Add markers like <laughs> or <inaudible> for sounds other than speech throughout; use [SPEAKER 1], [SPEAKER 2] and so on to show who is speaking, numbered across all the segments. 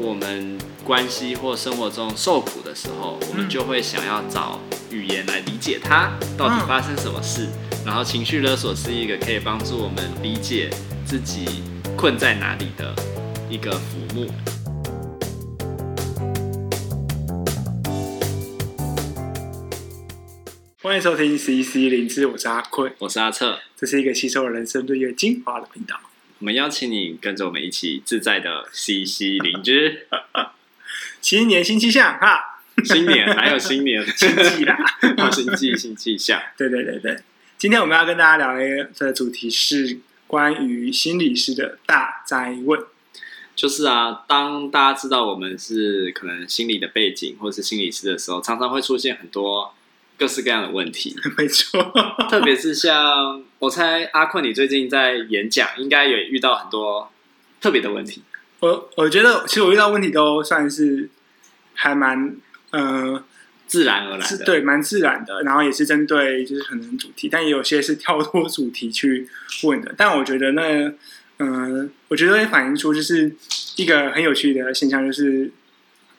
[SPEAKER 1] 我们关系或生活中受苦的时候，我们就会想要找语言来理解它到底发生什么事。然后情绪勒索是一个可以帮助我们理解自己困在哪里的一个服务。
[SPEAKER 2] 欢迎收听 CC 灵知，我是阿坤，
[SPEAKER 1] 我是阿策，
[SPEAKER 2] 这是一个吸收人生岁月精华的频道。
[SPEAKER 1] 我们邀请你跟着我们一起自在的 CC 灵芝。<laughs>
[SPEAKER 2] 新年新气象哈！
[SPEAKER 1] 新年还有新年
[SPEAKER 2] 新气啦，<laughs>
[SPEAKER 1] 新气新气象。
[SPEAKER 2] 对对对对，今天我们要跟大家聊的主题是关于心理师的大灾问。
[SPEAKER 1] 就是啊，当大家知道我们是可能心理的背景或是心理师的时候，常常会出现很多。各式各样的问题，<laughs>
[SPEAKER 2] 没错，
[SPEAKER 1] 特别是像我猜阿坤，你最近在演讲，应该也遇到很多特别的问题。
[SPEAKER 2] 我我觉得，其实我遇到问题都算是还蛮呃
[SPEAKER 1] 自然而然的，
[SPEAKER 2] 对，蛮自然的。然后也是针对就是可能主题，但也有些是跳脱主题去问的。但我觉得那嗯、呃，我觉得会反映出就是一个很有趣的现象，就是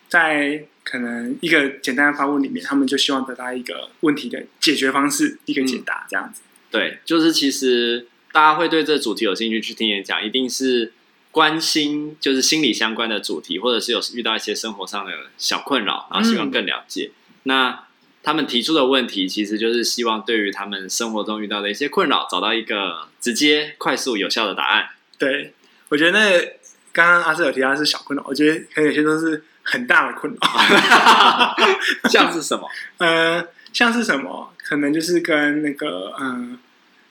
[SPEAKER 2] 在。可能一个简单的发问里面，他们就希望得到一个问题的解决方式，一个解答这样子。
[SPEAKER 1] 嗯、对，就是其实大家会对这个主题有兴趣去听演讲，一定是关心就是心理相关的主题，或者是有遇到一些生活上的小困扰，然后希望更了解。嗯、那他们提出的问题，其实就是希望对于他们生活中遇到的一些困扰，找到一个直接、快速、有效的答案。
[SPEAKER 2] 对，我觉得那刚刚阿瑟有提到的是小困扰，我觉得可能有些都是。很大的困扰，<laughs>
[SPEAKER 1] 像是什么？
[SPEAKER 2] 呃，像是什么？可能就是跟那个，嗯、呃，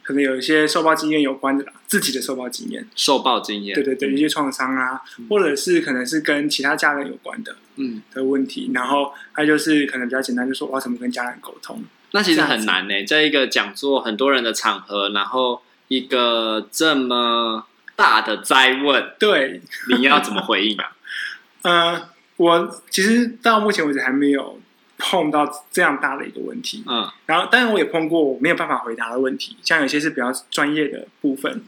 [SPEAKER 2] 可能有一些受暴经验有关的啦，自己的受暴经验，
[SPEAKER 1] 受暴经验，
[SPEAKER 2] 对对对，一些创伤啊，嗯、或者是可能是跟其他家人有关的，嗯，的问题。然后还就是可能比较简单，就说我要怎么跟家人沟通？
[SPEAKER 1] 那其实很难呢，在一个讲座很多人的场合，然后一个这么大的灾问，
[SPEAKER 2] 对，
[SPEAKER 1] 你要怎么回应啊？<laughs>
[SPEAKER 2] 呃。我其实到目前为止还没有碰到这样大的一个问题，嗯，然后当然我也碰过我没有办法回答的问题，像有些是比较专业的部分，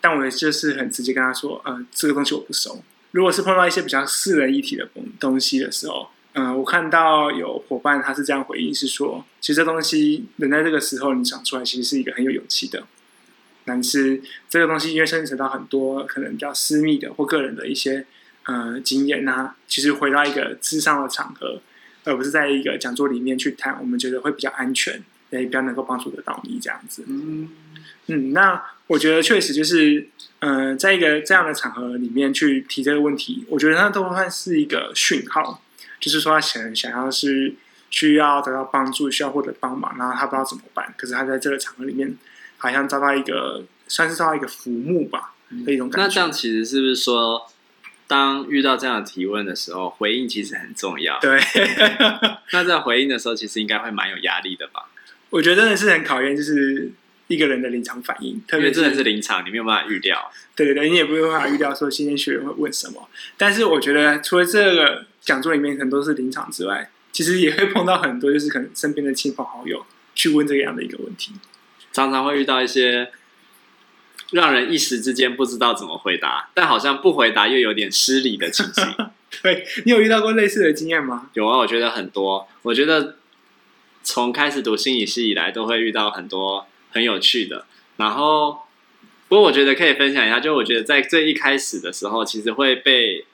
[SPEAKER 2] 但我也就是很直接跟他说，呃，这个东西我不熟。如果是碰到一些比较私人议题的东西的时候，嗯、呃，我看到有伙伴他是这样回应，是说，其实这东西能在这个时候你想出来，其实是一个很有勇气的，但是这个东西因为牵扯到很多可能比较私密的或个人的一些。呃，经验呐、啊，其实回到一个智商的场合，而不是在一个讲座里面去谈，我们觉得会比较安全，也比较能够帮助得到你这样子。嗯嗯，那我觉得确实就是，呃，在一个这样的场合里面去提这个问题，我觉得它都算是一个讯号，就是说他想想要是需要得到帮助，需要获得帮忙，然后他不知道怎么办，可是他在这个场合里面，好像遭到一个算是遭到一个浮木吧的一种感觉。
[SPEAKER 1] 那这样其实是不是说？当遇到这样的提问的时候，回应其实很重要。
[SPEAKER 2] 对，<laughs>
[SPEAKER 1] 那在回应的时候，其实应该会蛮有压力的吧？
[SPEAKER 2] 我觉得真的是很考验，就是一个人的临场反应，特别
[SPEAKER 1] 真的是临场，你没有办法预料。
[SPEAKER 2] 对对对，你也没有办法预料说今天学员会问什么。但是我觉得，除了这个讲座里面很多是临场之外，其实也会碰到很多，就是可能身边的亲朋好友去问这样的一个问题，
[SPEAKER 1] 常常会遇到一些。让人一时之间不知道怎么回答，但好像不回答又有点失礼的情形。<laughs>
[SPEAKER 2] 对，你有遇到过类似的经验吗？
[SPEAKER 1] 有啊，我觉得很多。我觉得从开始读心理系以来，都会遇到很多很有趣的。然后，不过我觉得可以分享一下，就我觉得在最一开始的时候，其实会被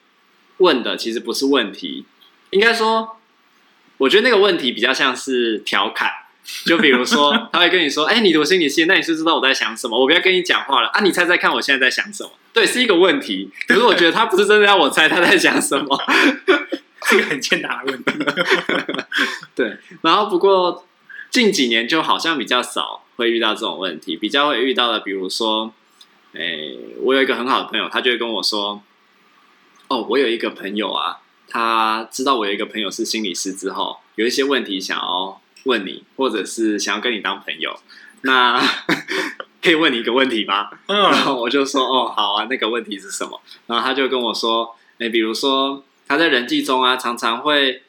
[SPEAKER 1] 问的其实不是问题，应该说，我觉得那个问题比较像是调侃。就比如说，他会跟你说：“哎、欸，你读心理系，那你是知道我在想什么？我不要跟你讲话了啊！你猜猜看，我现在在想什么？对，是一个问题。可是我觉得他不是真的要我猜他在想什么，<laughs>
[SPEAKER 2] 是一个很欠打的问题。
[SPEAKER 1] 对，然后不过近几年就好像比较少会遇到这种问题，比较会遇到的，比如说，哎、欸，我有一个很好的朋友，他就会跟我说：哦，我有一个朋友啊，他知道我有一个朋友是心理师之后，有一些问题想要。”问你，或者是想要跟你当朋友，那 <laughs> 可以问你一个问题吗？嗯，然后我就说，哦，好啊，那个问题是什么？然后他就跟我说，哎，比如说他在人际中啊，常常会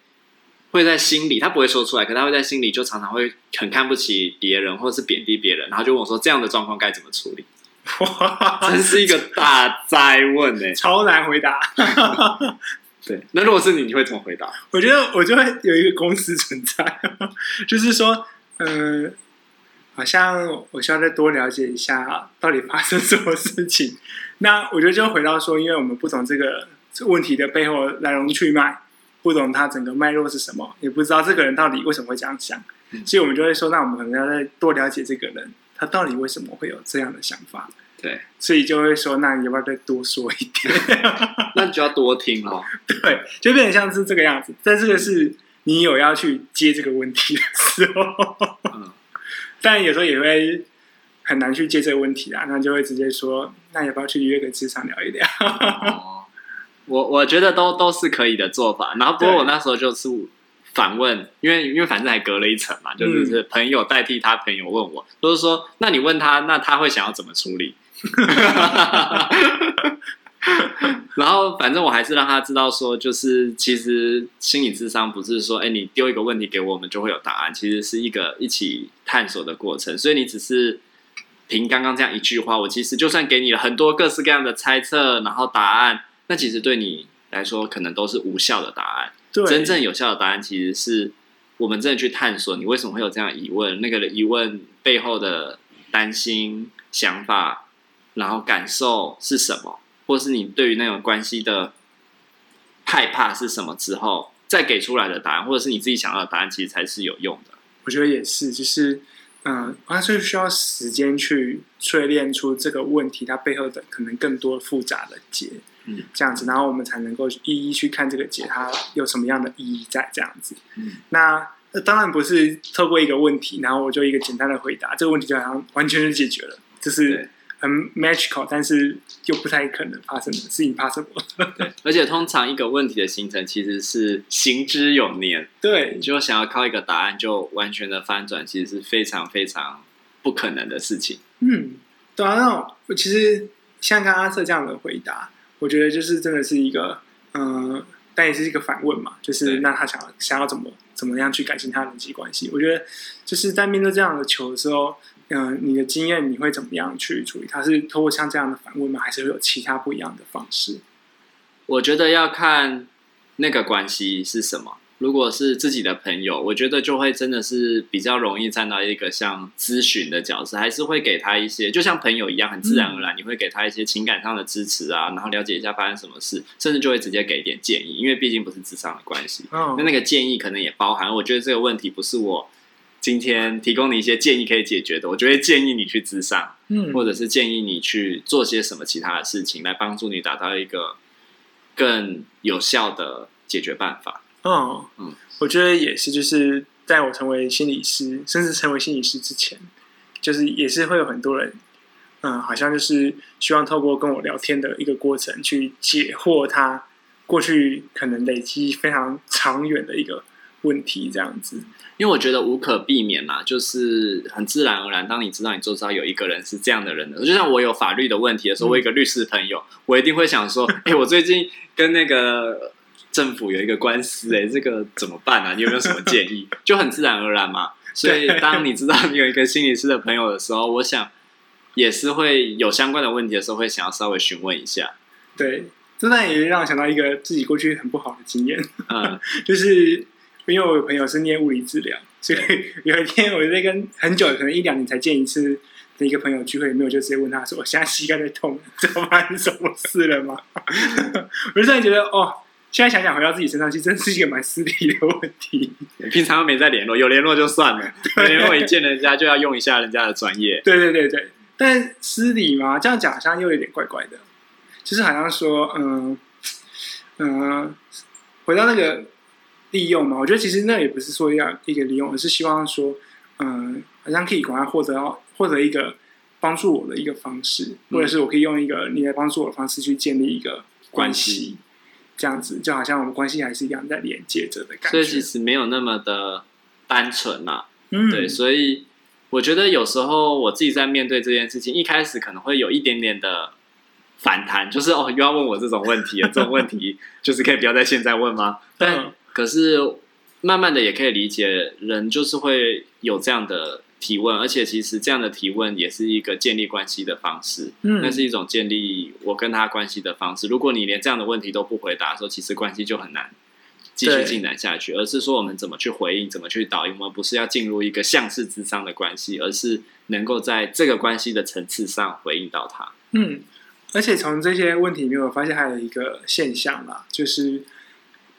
[SPEAKER 1] 会在心里，他不会说出来，可他会在心里就常常会很看不起别人，或者是贬低别人，然后就问我说，这样的状况该怎么处理？<laughs> 哇，真是一个大灾问哎，
[SPEAKER 2] 超难回答。<laughs>
[SPEAKER 1] 对，那如果是你，你会怎么回答？
[SPEAKER 2] 我觉得我就会有一个公司存在，就是说，嗯、呃，好像我需要再多了解一下到底发生什么事情。那我觉得就回到说，因为我们不懂这个问题的背后来龙去脉，不懂它整个脉络是什么，也不知道这个人到底为什么会这样想，嗯、所以我们就会说，那我们可能要再多了解这个人，他到底为什么会有这样的想法。
[SPEAKER 1] 对，
[SPEAKER 2] 所以就会说，那你要不要再多说一点？<laughs>
[SPEAKER 1] 那你就要多听哦。
[SPEAKER 2] 对，就变成像是这个样子。但这个是你有要去接这个问题的时候，嗯，但有时候也会很难去接这个问题啊。那就会直接说，那你要不要去约个职场聊一聊？
[SPEAKER 1] 哦，我我觉得都都是可以的做法。然后，不过我那时候就是反问，因为因为反正还隔了一层嘛，就是是朋友代替他朋友问我，都、就是说，那你问他，那他会想要怎么处理？<laughs> 然后，反正我还是让他知道说，就是其实心理智商不是说，哎，你丢一个问题给我们就会有答案，其实是一个一起探索的过程。所以你只是凭刚刚这样一句话，我其实就算给你了很多各式各样的猜测，然后答案，那其实对你来说可能都是无效的答案。对，真正有效的答案其实是我们真的去探索你为什么会有这样疑问，那个疑问背后的担心、想法。然后感受是什么，或是你对于那种关系的害怕是什么之后，再给出来的答案，或者是你自己想要的答案，其实才是有用的。
[SPEAKER 2] 我觉得也是，就是嗯，它是需要时间去淬炼出这个问题它背后的可能更多复杂的结，嗯，这样子，然后我们才能够一一去看这个结它有什么样的意义在这样子。嗯，那当然不是透过一个问题，然后我就一个简单的回答，这个问题就好像完全就解决了，就是。很 magical，但是又不太可能发生的事情发生过。
[SPEAKER 1] 对，而且通常一个问题的形成其实是行之有年。<laughs>
[SPEAKER 2] 对，
[SPEAKER 1] 你就想要靠一个答案就完全的翻转，其实是非常非常不可能的事情。
[SPEAKER 2] 嗯，对啊，那我其实像刚刚阿瑟这样的回答，我觉得就是真的是一个，嗯、呃，但也是一个反问嘛，就是那他想想要怎么怎么样去改进他的人际关系？我觉得就是在面对这样的球的时候。嗯、呃，你的经验你会怎么样去处理？他是通过像这样的反问吗？还是会有其他不一样的方式？
[SPEAKER 1] 我觉得要看那个关系是什么。如果是自己的朋友，我觉得就会真的是比较容易站到一个像咨询的角色，还是会给他一些，就像朋友一样，很自然而然，你会给他一些情感上的支持啊，然后了解一下发生什么事，甚至就会直接给一点建议，因为毕竟不是智商的关系。哦，那那个建议可能也包含，我觉得这个问题不是我。今天提供你一些建议可以解决的，我就会建议你去咨商，嗯，或者是建议你去做些什么其他的事情，来帮助你达到一个更有效的解决办法。
[SPEAKER 2] 哦，嗯，我觉得也是，就是在我成为心理师，甚至成为心理师之前，就是也是会有很多人，嗯，好像就是希望透过跟我聊天的一个过程，去解惑他过去可能累积非常长远的一个问题，这样子。
[SPEAKER 1] 因为我觉得无可避免嘛，就是很自然而然。当你知道你周遭有一个人是这样的人的，就像我有法律的问题的时候，我有一个律师朋友，我一定会想说：<laughs> 哎，我最近跟那个政府有一个官司，哎，这个怎么办啊？你有没有什么建议？<laughs> 就很自然而然嘛。所以当你知道你有一个心理师的朋友的时候，我想也是会有相关的问题的时候，会想要稍微询问一下。
[SPEAKER 2] 对，这段也让我想到一个自己过去很不好的经验，嗯，<laughs> 就是。因为我有朋友是念物理治疗，所以有一天我就在跟很久，可能一两年才见一次的一个朋友聚会，里面我就直接问他说：“我现在膝盖在痛，知道发生什么事了吗？” <laughs> 我就突然觉得，哦，现在想想回到自己身上，其实真是一个蛮私底的问题。<laughs>
[SPEAKER 1] 平常没在联络，有联络就算了，有联络一见人家就要用一下人家的专业。
[SPEAKER 2] 对对对对，但私底嘛，这样讲好像又有点怪怪的，就是好像说，嗯嗯，回到那个。利用嘛，我觉得其实那也不是说要一个利用，而是希望说，嗯，好像可以赶快获得到获得一个帮助我的一个方式，嗯、或者是我可以用一个你来帮助我的方式去建立一个关系，这样子就好像我们关系还是一样在连接着的感觉。
[SPEAKER 1] 所以其实没有那么的单纯嘛，嗯，对，所以我觉得有时候我自己在面对这件事情，一开始可能会有一点点的反弹，就是哦，又要问我这种问题，这种问题就是可以不要在现在问吗？但、嗯可是，慢慢的也可以理解，人就是会有这样的提问，而且其实这样的提问也是一个建立关系的方式，
[SPEAKER 2] 嗯，
[SPEAKER 1] 那是一种建立我跟他关系的方式。如果你连这样的问题都不回答的时候，其实关系就很难继续进展下去。而是说我们怎么去回应，怎么去导引，我们不是要进入一个像是智商的关系，而是能够在这个关系的层次上回应到他。
[SPEAKER 2] 嗯，而且从这些问题里面，我发现还有一个现象啦，就是。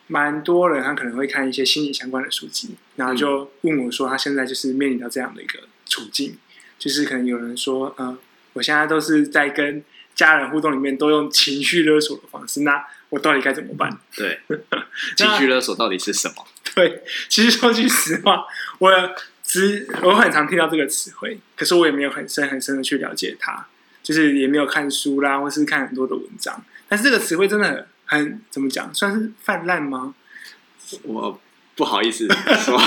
[SPEAKER 2] 蛮多人，他可能会看一些心理相关的书籍，然后就问我说，他现在就是面临到这样的一个处境，就是可能有人说，嗯、呃，我现在都是在跟家人互动里面都用情绪勒索的方式，那我到底该怎么办？
[SPEAKER 1] 对，<laughs> 情绪勒索到底是什么？
[SPEAKER 2] 对，其实说句实话，我只我很常听到这个词汇，可是我也没有很深很深的去了解它，就是也没有看书啦，或是看很多的文章，但是这个词汇真的很。很怎么讲？算是泛滥吗？
[SPEAKER 1] 我不好意思 <laughs> 说，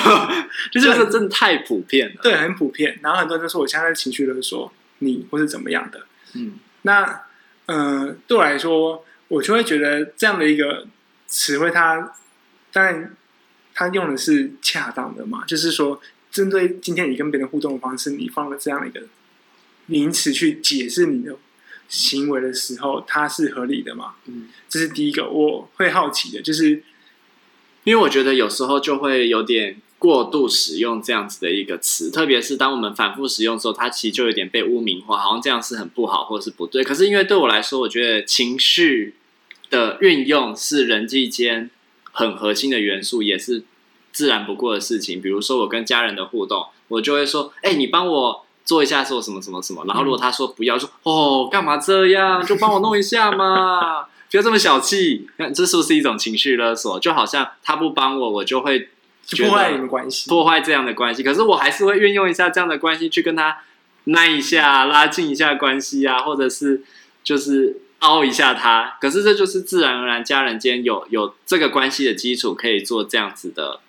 [SPEAKER 1] 就是这真的太普遍了。
[SPEAKER 2] 对，很普遍。然后很多人都说我现在情绪勒索你，或是怎么样的。嗯，那呃，对我来说，我就会觉得这样的一个词汇，它当然它用的是恰当的嘛，就是说，针对今天你跟别人互动的方式，你放了这样的一个名词去解释你的。行为的时候，它是合理的吗？嗯，这是第一个我会好奇的，就是
[SPEAKER 1] 因为我觉得有时候就会有点过度使用这样子的一个词，特别是当我们反复使用的时候，它其实就有点被污名化，好像这样是很不好或是不对。可是因为对我来说，我觉得情绪的运用是人际间很核心的元素，也是自然不过的事情。比如说我跟家人的互动，我就会说：“哎，你帮我。”做一下说什么什么什么，然后如果他说不要，说哦干嘛这样，就帮我弄一下嘛，<laughs> 不要这么小气。看这是不是一种情绪勒索？就好像他不帮我，我就会
[SPEAKER 2] 破坏你们关系，
[SPEAKER 1] 破坏这样的关系。可是我还是会运用一下这样的关系去跟他拉一下，拉近一下关系啊，或者是就是凹一下他。可是这就是自然而然，家人间有有这个关系的基础，可以做这样子的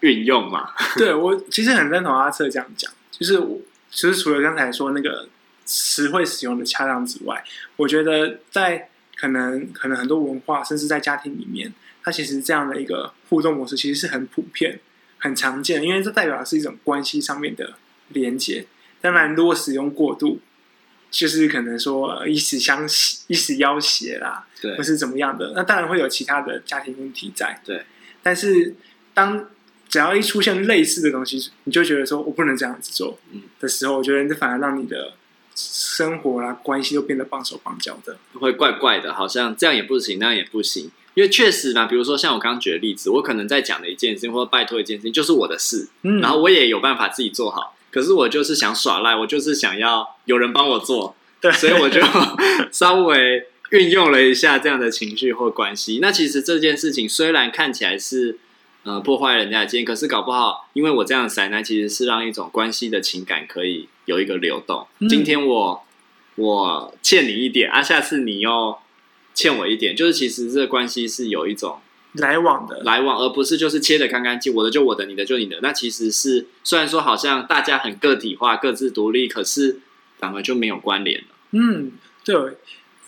[SPEAKER 1] 运用嘛？<laughs>
[SPEAKER 2] 对，我其实很认同阿策这样讲，就是我。其实除了刚才说那个词汇使用的恰当之外，我觉得在可能可能很多文化，甚至在家庭里面，它其实这样的一个互动模式其实是很普遍、很常见，因为这代表的是一种关系上面的连接。当然，如果使用过度，就是可能说以死相胁、以死要挟啦，
[SPEAKER 1] 对，
[SPEAKER 2] 或是怎么样的，那当然会有其他的家庭问题在。
[SPEAKER 1] 对，
[SPEAKER 2] 但是当只要一出现类似的东西，你就觉得说我不能这样子做的时候，我觉得这反而让你的生活啦、关系都变得绑手绑脚的，
[SPEAKER 1] 会怪怪的，好像这样也不行，那样也不行。因为确实嘛，比如说像我刚刚举的例子，我可能在讲的一件事情，或者拜托一件事情，就是我的事，嗯，然后我也有办法自己做好，可是我就是想耍赖，我就是想要有人帮我做，
[SPEAKER 2] 对，
[SPEAKER 1] 所以我就稍微运用了一下这样的情绪或关系。那其实这件事情虽然看起来是。呃，破坏人家的经验，可是搞不好，因为我这样的塞奶，其实是让一种关系的情感可以有一个流动。嗯、今天我我欠你一点啊，下次你又欠我一点，就是其实这个关系是有一种
[SPEAKER 2] 来往的
[SPEAKER 1] 来往，而不是就是切的干干净，我的就我的，你的就你的。那其实是虽然说好像大家很个体化、各自独立，可是反而就没有关联了。
[SPEAKER 2] 嗯，对，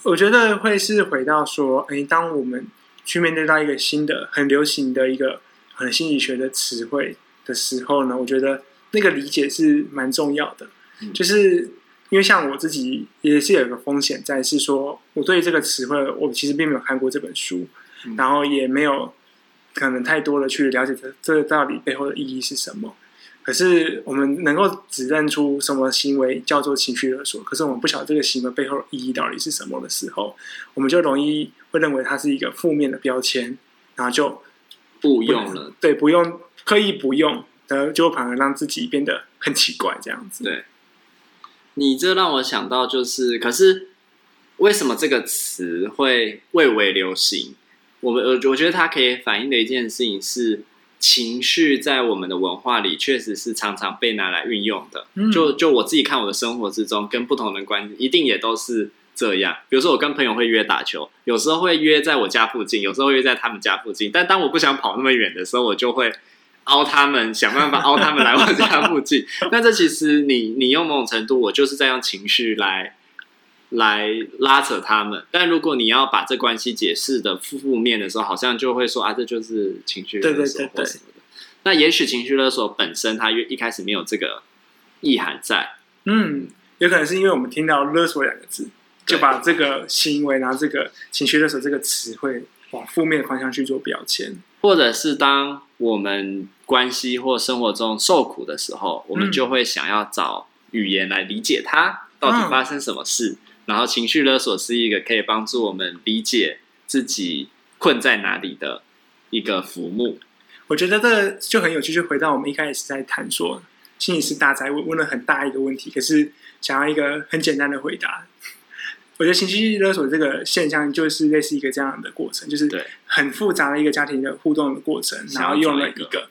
[SPEAKER 2] 我觉得会是回到说，哎，当我们去面对到一个新的、很流行的一个。很心理学的词汇的时候呢，我觉得那个理解是蛮重要的。嗯、就是因为像我自己也是有一个风险在，是说我对这个词汇，我其实并没有看过这本书，嗯、然后也没有可能太多的去了解这这个到底背后的意义是什么。可是我们能够指认出什么行为叫做情绪勒索，可是我们不晓得这个行为背后的意义到底是什么的时候，我们就容易会认为它是一个负面的标签，然后就。
[SPEAKER 1] 不用了，
[SPEAKER 2] 对，不用刻意不用，呃，就反而让自己变得很奇怪，这样子。
[SPEAKER 1] 对，你这让我想到，就是，可是为什么这个词会蔚为流行？我们，我我觉得它可以反映的一件事情是，情绪在我们的文化里确实是常常被拿来运用的。嗯，就就我自己看我的生活之中，跟不同的关系，一定也都是。这样，比如说我跟朋友会约打球，有时候会约在我家附近，有时候约在他们家附近。但当我不想跑那么远的时候，我就会凹他们，想办法 <laughs> 凹他们来我家附近。那这其实你你用某种程度，我就是在用情绪来来拉扯他们。但如果你要把这关系解释的负面的时候，好像就会说啊，这就是情绪勒索或什么的。那也许情绪勒索本身它一开始没有这个意涵在。
[SPEAKER 2] 嗯，有可能是因为我们听到勒索两个字，就把这个行为拿这个情绪勒索这个词汇往负面的方向去做标签，
[SPEAKER 1] 或者是当我们关系或生活中受苦的时候，我们就会想要找语言来理解它到底发生什么事。嗯、然后情绪勒索是一个可以帮助我们理解自己困在哪里的一个浮木。
[SPEAKER 2] 我觉得这就很有趣，就回到我们一开始在谈说，心理师大宅问问了很大一个问题，可是想要一个很简单的回答。我觉得情绪勒索这个现象就是类似一个这样的过程，就是很复杂的一个家庭的互动的过程，然后用了一个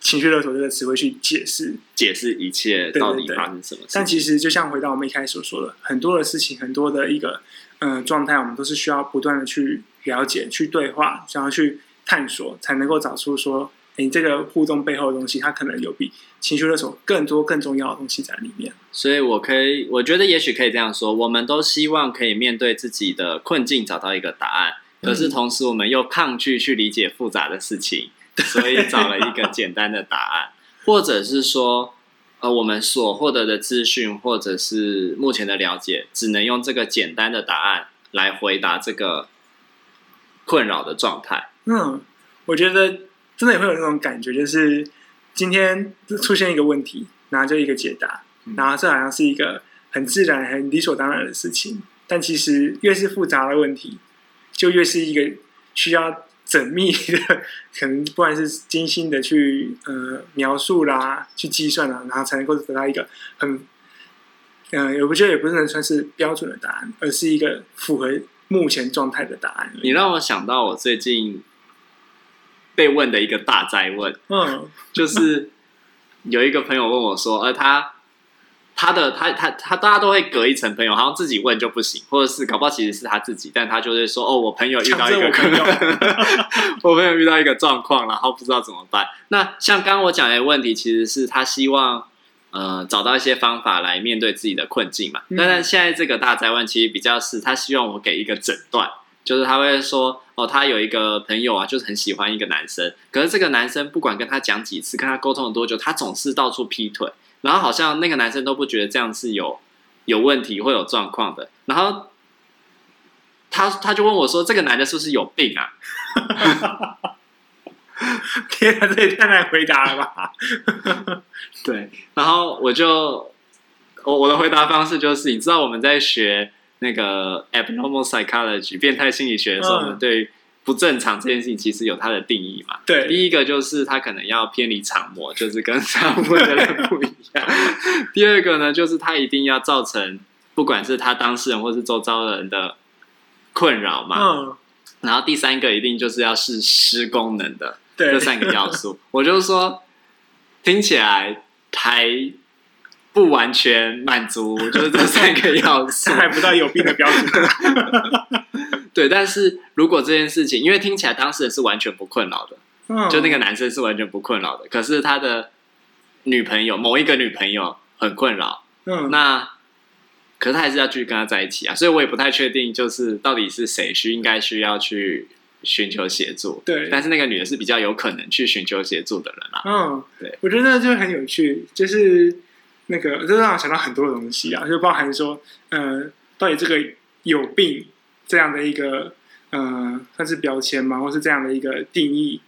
[SPEAKER 2] 情绪勒索这个词汇去解释
[SPEAKER 1] 解释一切到底发生什么。
[SPEAKER 2] 但其实就像回到我们一开始所说的，很多的事情，很多的一个嗯、呃、状态，我们都是需要不断的去了解、去对话，想要去探索，才能够找出说。你这个互动背后的东西，它可能有比情绪勒索更多、更重要的东西在里面。
[SPEAKER 1] 所以，我可以，我觉得也许可以这样说：我们都希望可以面对自己的困境，找到一个答案。可是，同时我们又抗拒去理解复杂的事情，所以找了一个简单的答案，或者是说，呃，我们所获得的资讯，或者是目前的了解，只能用这个简单的答案来回答这个困扰的状态。
[SPEAKER 2] 嗯，我觉得。真的也会有那种感觉，就是今天出现一个问题，然后就一个解答，然后这好像是一个很自然、很理所当然的事情。但其实越是复杂的问题，就越是一个需要缜密的，可能不管是精心的去呃描述啦、去计算啦，然后才能够得到一个很嗯、呃，我觉得也不是能算是标准的答案，而是一个符合目前状态的答案。
[SPEAKER 1] 你让我想到我最近。被问的一个大灾问，嗯，就是有一个朋友问我说，呃，他他的他他他大家都会隔一层朋友，好像自己问就不行，或者是搞不好其实是他自己，但他就是说，哦，我朋友遇到一个，我朋友，<laughs> 我朋友遇到一个状况，然后不知道怎么办。那像刚刚我讲的问题，其实是他希望呃找到一些方法来面对自己的困境嘛。但现在这个大灾问，其实比较是他希望我给一个诊断。就是他会说，哦，他有一个朋友啊，就是很喜欢一个男生，可是这个男生不管跟他讲几次，跟他沟通了多久，他总是到处劈腿，然后好像那个男生都不觉得这样是有有问题会有状况的，然后他他就问我说，这个男的是不是有病啊？<laughs>
[SPEAKER 2] 天啊，这也太难回答了吧？<laughs>
[SPEAKER 1] 对，然后我就我我的回答方式就是，你知道我们在学。那个 abnormal psychology 变态心理学的时候，我们对不正常这件事情其实有它的定义嘛？
[SPEAKER 2] 对，
[SPEAKER 1] 第一个就是它可能要偏离常模，就是跟常规的人不一样。<laughs> 第二个呢，就是它一定要造成不管是他当事人或是周遭的人的困扰嘛。嗯。然后第三个一定就是要是失功能的，对，这三个要素。我就是说，听起来还。不完全满足，就是这三个要素，<laughs>
[SPEAKER 2] 还不到有病的标准。<laughs>
[SPEAKER 1] 对，但是如果这件事情，因为听起来当事人是完全不困扰的，嗯，就那个男生是完全不困扰的，可是他的女朋友，某一个女朋友很困扰，嗯，那可是他还是要继续跟他在一起啊，所以我也不太确定，就是到底是谁需应该需要去寻求协助，
[SPEAKER 2] 对，
[SPEAKER 1] 但是那个女的是比较有可能去寻求协助的人啊，
[SPEAKER 2] 嗯，对，我觉得就很有趣，就是。那个，这让我想到很多的东西啊，就包含说，呃，到底这个有病这样的一个，呃，算是标签吗？或是这样的一个定义，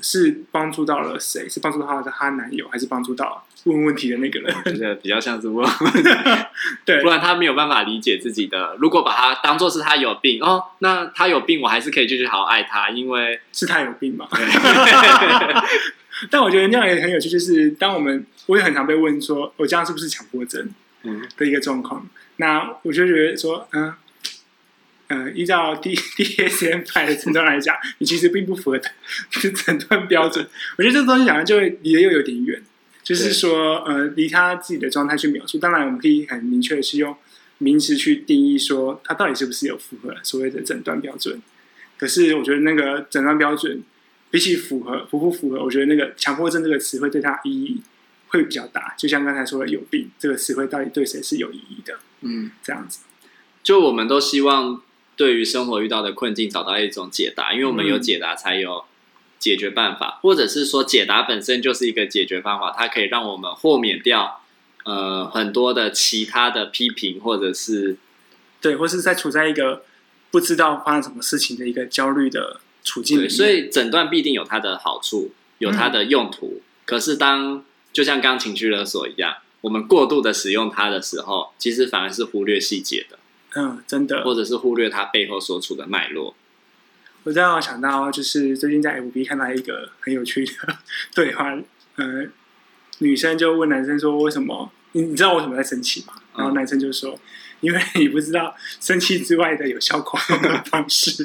[SPEAKER 2] 是帮助到了谁？是帮助到她的她男友，还是帮助到问问题的那个人？
[SPEAKER 1] 我觉得比较像是问问题，<laughs> 对，不然他没有办法理解自己的。如果把他当做是他有病哦，那他有病，我还是可以继续好好爱他，因为
[SPEAKER 2] 是他有病嘛。<laughs> <laughs> 但我觉得那样也很有趣，就是当我们我也很常被问说，我这样是不是强迫症？嗯，的一个状况。嗯、那我就觉得说，嗯，呃，依照 D DSM 派的诊断来讲，你其实并不符合 <laughs> 诊断标准。我觉得这个东西讲的就会离得又有点远，就是说，呃，离他自己的状态去描述。当然，我们可以很明确的是用名词去定义说，他到底是不是有符合所谓的诊断标准。可是，我觉得那个诊断标准。比起符合符不符合，我觉得那个强迫症这个词汇对他意义会比较大。就像刚才说的，有病这个词汇到底对谁是有意义的？嗯，这样子。
[SPEAKER 1] 就我们都希望对于生活遇到的困境找到一种解答，因为我们有解答才有解决办法，嗯、或者是说解答本身就是一个解决方法，它可以让我们豁免掉呃很多的其他的批评，或者是
[SPEAKER 2] 对，或是在处在一个不知道发生什么事情的一个焦虑的处境里面。
[SPEAKER 1] 所以诊断必定有它的好处，有它的用途。嗯、可是当就像刚情绪勒索一样，我们过度的使用它的时候，其实反而是忽略细节的。
[SPEAKER 2] 嗯，真的，
[SPEAKER 1] 或者是忽略它背后所处的脉络。
[SPEAKER 2] 我这样想到，就是最近在 FB 看到一个很有趣的对话，<laughs> 呃，女生就问男生说：“为什么？你你知道我为什么在生气吗？”然后男生就说：“嗯、因为你不知道生气之外的有效沟通的方式。”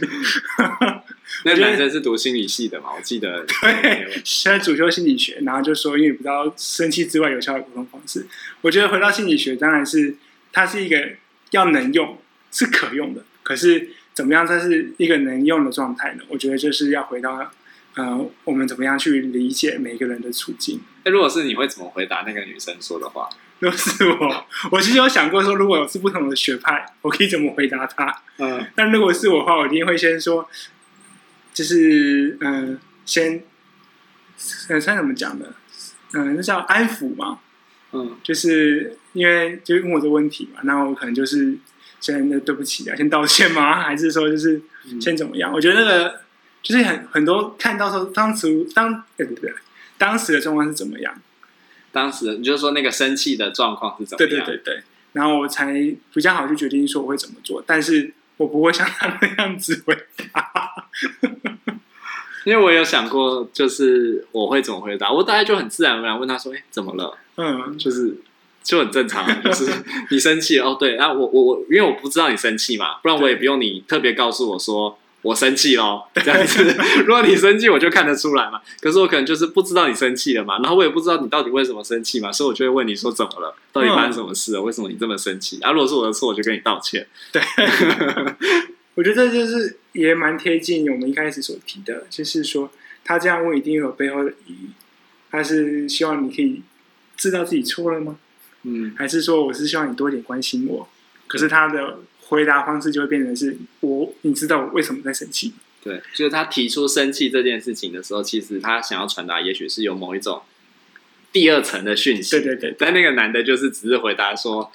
[SPEAKER 2] <laughs>
[SPEAKER 1] 那男生是读心理系的嘛？我记得
[SPEAKER 2] 对，<laughs> 现在主修心理学，然后就说：“因为你不知道生气之外有效的沟通方式。”我觉得回到心理学，当然是它是一个。要能用是可用的，可是怎么样才是一个能用的状态呢？我觉得就是要回到，呃，我们怎么样去理解每个人的处境。
[SPEAKER 1] 那如果是你会怎么回答那个女生说的话？
[SPEAKER 2] 如果是我，<laughs> 我其实有想过说，如果是不同的学派，我可以怎么回答她？嗯，但如果是我的话，我一定会先说，就是嗯、呃，先，呃，算怎么讲的？嗯、呃，那叫安抚嘛。嗯，就是因为就是问我这个问题嘛，那我可能就是先那对不起啊，先道歉吗？<laughs> 还是说就是先怎么样？嗯、我觉得那个就是很很多看到说当时当对不对，当时的状况是怎么样？
[SPEAKER 1] 当时你就是说那个生气的状况是怎么样？
[SPEAKER 2] 对对对对，然后我才比较好去决定说我会怎么做，但是我不会像他那样子回答。<laughs>
[SPEAKER 1] 因为我有想过，就是我会怎么回答，我大概就很自然而然问他说：“哎，怎么了？”嗯，就是就很正常，<laughs> 就是你生气哦，对，那我我我，因为我不知道你生气嘛，不然我也不用你特别告诉我说我生气喽。<laughs> 这样子。如果你生气，我就看得出来嘛。可是我可能就是不知道你生气了嘛，然后我也不知道你到底为什么生气嘛，所以我就会问你说怎么了，到底发生什么事了？为什么你这么生气？啊，如果是我的错，我就跟你道歉。
[SPEAKER 2] 对。我觉得这就是也蛮贴近我们一开始所提的，就是说他这样问一定有背后的意义，他是希望你可以知道自己错了吗？嗯，还是说我是希望你多一点关心我？可是他的回答方式就会变成是我，你知道我为什么在生气？
[SPEAKER 1] 对，就是他提出生气这件事情的时候，其实他想要传达，也许是有某一种第二层的讯息。
[SPEAKER 2] 对对对，
[SPEAKER 1] 但那个男的就是只是回答说。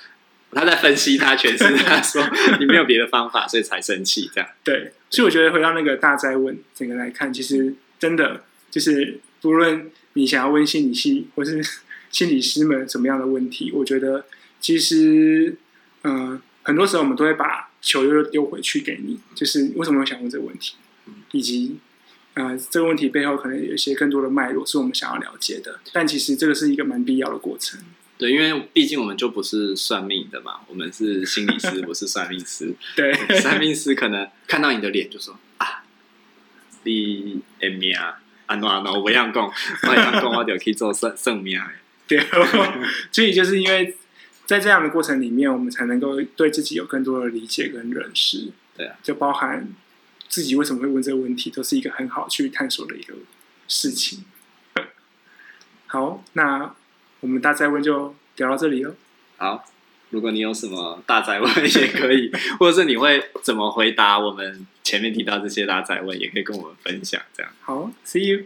[SPEAKER 1] 他在分析，他诠释，他说你没有别的方法，所以才生气这样。
[SPEAKER 2] 对，所以我觉得回到那个大灾问整个来看，其实真的就是，不论你想要问心理系或是心理师们什么样的问题，我觉得其实，嗯、呃，很多时候我们都会把球又丢回去给你，就是为什么会想问这个问题，以及，呃，这个问题背后可能有一些更多的脉络是我们想要了解的，但其实这个是一个蛮必要的过程。
[SPEAKER 1] 对，因为毕竟我们就不是算命的嘛，我们是心理师，<laughs> 不是算命师。
[SPEAKER 2] 对，
[SPEAKER 1] 算命师可能看到你的脸就说啊，你的命啊，啊喏啊喏，我不要讲，我要讲，我就可以做算算命。<laughs>
[SPEAKER 2] 对，所以就是因为在这样的过程里面，我们才能够对自己有更多的理解跟认识。
[SPEAKER 1] 对啊，
[SPEAKER 2] 就包含自己为什么会问这个问题，都是一个很好去探索的一个事情。<laughs> 好，那。我们大哉问就聊到这里哦。
[SPEAKER 1] 好，如果你有什么大哉问也可以，或者是你会怎么回答我们前面提到这些大哉问，也可以跟我们分享。这样。
[SPEAKER 2] 好，See you。